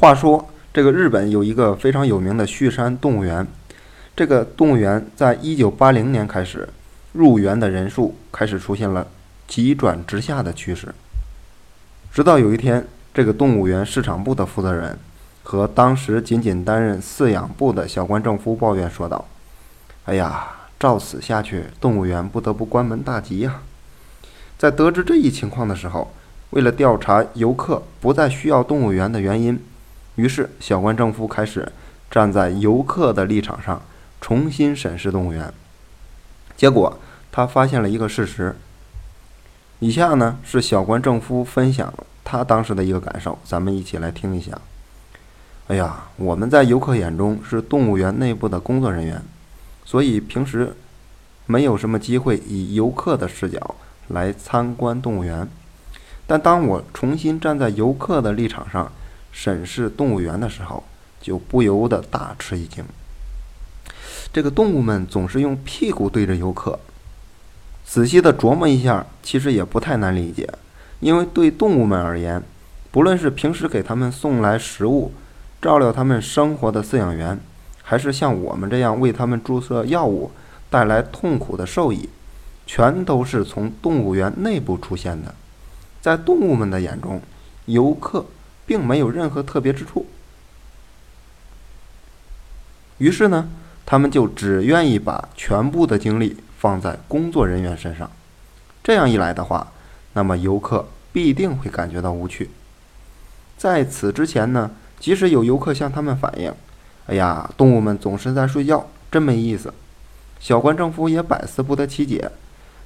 话说，这个日本有一个非常有名的旭山动物园，这个动物园在一九八零年开始，入园的人数开始出现了急转直下的趋势。直到有一天，这个动物园市场部的负责人和当时仅仅担任饲养部的小关正夫抱怨说道：“哎呀，照此下去，动物园不得不关门大吉呀！”在得知这一情况的时候，为了调查游客不再需要动物园的原因，于是小关正夫开始站在游客的立场上重新审视动物园。结果他发现了一个事实。以下呢是小关正夫分享他当时的一个感受，咱们一起来听一下。哎呀，我们在游客眼中是动物园内部的工作人员，所以平时没有什么机会以游客的视角来参观动物园。但当我重新站在游客的立场上审视动物园的时候，就不由得大吃一惊。这个动物们总是用屁股对着游客。仔细的琢磨一下，其实也不太难理解，因为对动物们而言，不论是平时给他们送来食物、照料他们生活的饲养员，还是像我们这样为他们注射药物带来痛苦的兽医，全都是从动物园内部出现的。在动物们的眼中，游客并没有任何特别之处。于是呢，他们就只愿意把全部的精力。放在工作人员身上，这样一来的话，那么游客必定会感觉到无趣。在此之前呢，即使有游客向他们反映：“哎呀，动物们总是在睡觉，真没意思。”小关政府也百思不得其解。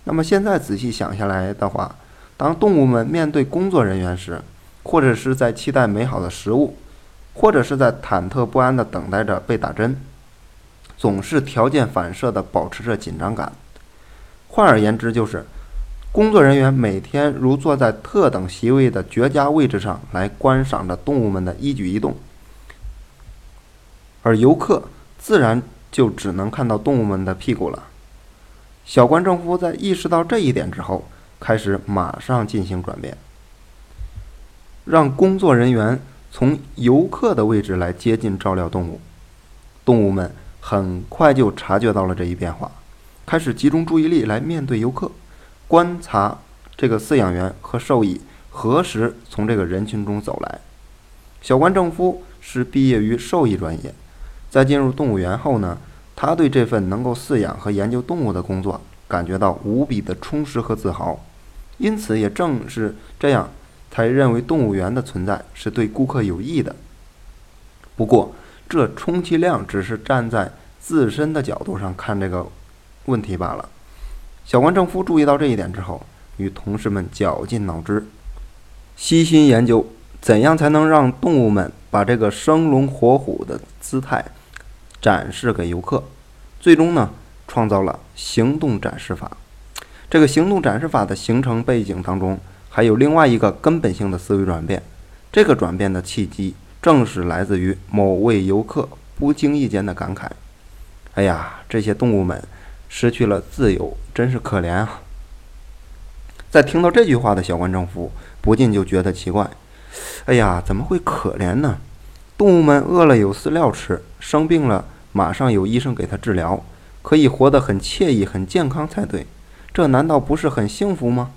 那么现在仔细想下来的话，当动物们面对工作人员时，或者是在期待美好的食物，或者是在忐忑不安地等待着被打针，总是条件反射地保持着紧张感。换而言之，就是工作人员每天如坐在特等席位的绝佳位置上来观赏着动物们的一举一动，而游客自然就只能看到动物们的屁股了。小关政夫在意识到这一点之后，开始马上进行转变，让工作人员从游客的位置来接近照料动物。动物们很快就察觉到了这一变化。开始集中注意力来面对游客，观察这个饲养员和兽医何时从这个人群中走来。小关正夫是毕业于兽医专业，在进入动物园后呢，他对这份能够饲养和研究动物的工作感觉到无比的充实和自豪，因此也正是这样，才认为动物园的存在是对顾客有益的。不过，这充其量只是站在自身的角度上看这个。问题罢了。小关正夫注意到这一点之后，与同事们绞尽脑汁，悉心研究怎样才能让动物们把这个生龙活虎的姿态展示给游客。最终呢，创造了行动展示法。这个行动展示法的形成背景当中，还有另外一个根本性的思维转变。这个转变的契机，正是来自于某位游客不经意间的感慨：“哎呀，这些动物们。”失去了自由，真是可怜啊！在听到这句话的小关政府不禁就觉得奇怪：“哎呀，怎么会可怜呢？动物们饿了有饲料吃，生病了马上有医生给他治疗，可以活得很惬意、很健康才对。这难道不是很幸福吗？”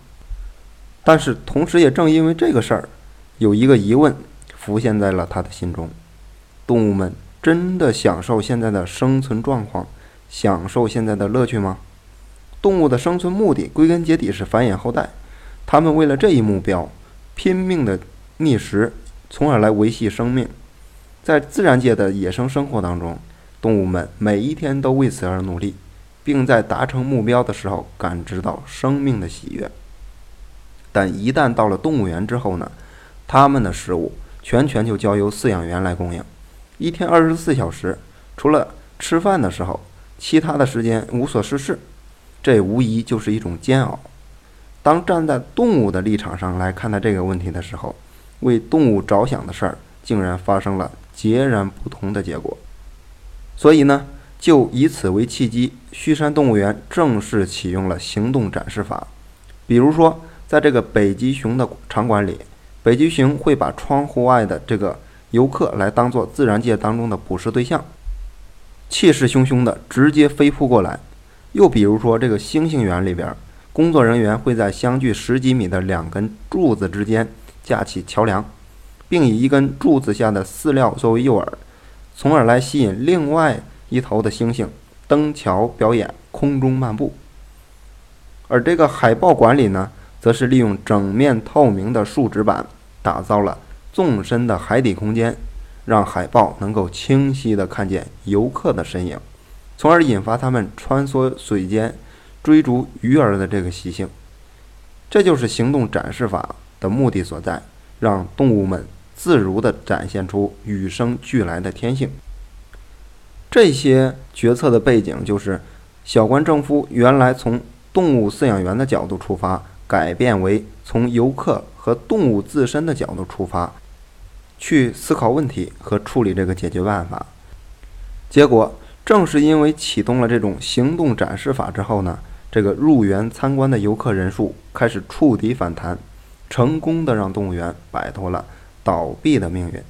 但是同时，也正因为这个事儿，有一个疑问浮现在了他的心中：动物们真的享受现在的生存状况？享受现在的乐趣吗？动物的生存目的归根结底是繁衍后代，它们为了这一目标拼命的觅食，从而来维系生命。在自然界的野生生活当中，动物们每一天都为此而努力，并在达成目标的时候感知到生命的喜悦。但一旦到了动物园之后呢，它们的食物全权就交由饲养员来供应，一天二十四小时，除了吃饭的时候。其他的时间无所事事，这无疑就是一种煎熬。当站在动物的立场上来看待这个问题的时候，为动物着想的事儿竟然发生了截然不同的结果。所以呢，就以此为契机，旭山动物园正式启用了行动展示法。比如说，在这个北极熊的场馆里，北极熊会把窗户外的这个游客来当做自然界当中的捕食对象，气势汹汹的直接飞扑过来。又比如说，这个猩猩园里边，工作人员会在相距十几米的两根柱子之间架起桥梁，并以一根柱子下的饲料作为诱饵，从而来吸引另外一头的猩猩登桥表演空中漫步。而这个海豹馆里呢，则是利用整面透明的树脂板打造了纵深的海底空间，让海豹能够清晰地看见游客的身影。从而引发它们穿梭水间、追逐鱼儿的这个习性，这就是行动展示法的目的所在，让动物们自如地展现出与生俱来的天性。这些决策的背景就是，小关政夫原来从动物饲养员的角度出发，改变为从游客和动物自身的角度出发，去思考问题和处理这个解决办法，结果。正是因为启动了这种行动展示法之后呢，这个入园参观的游客人数开始触底反弹，成功的让动物园摆脱了倒闭的命运。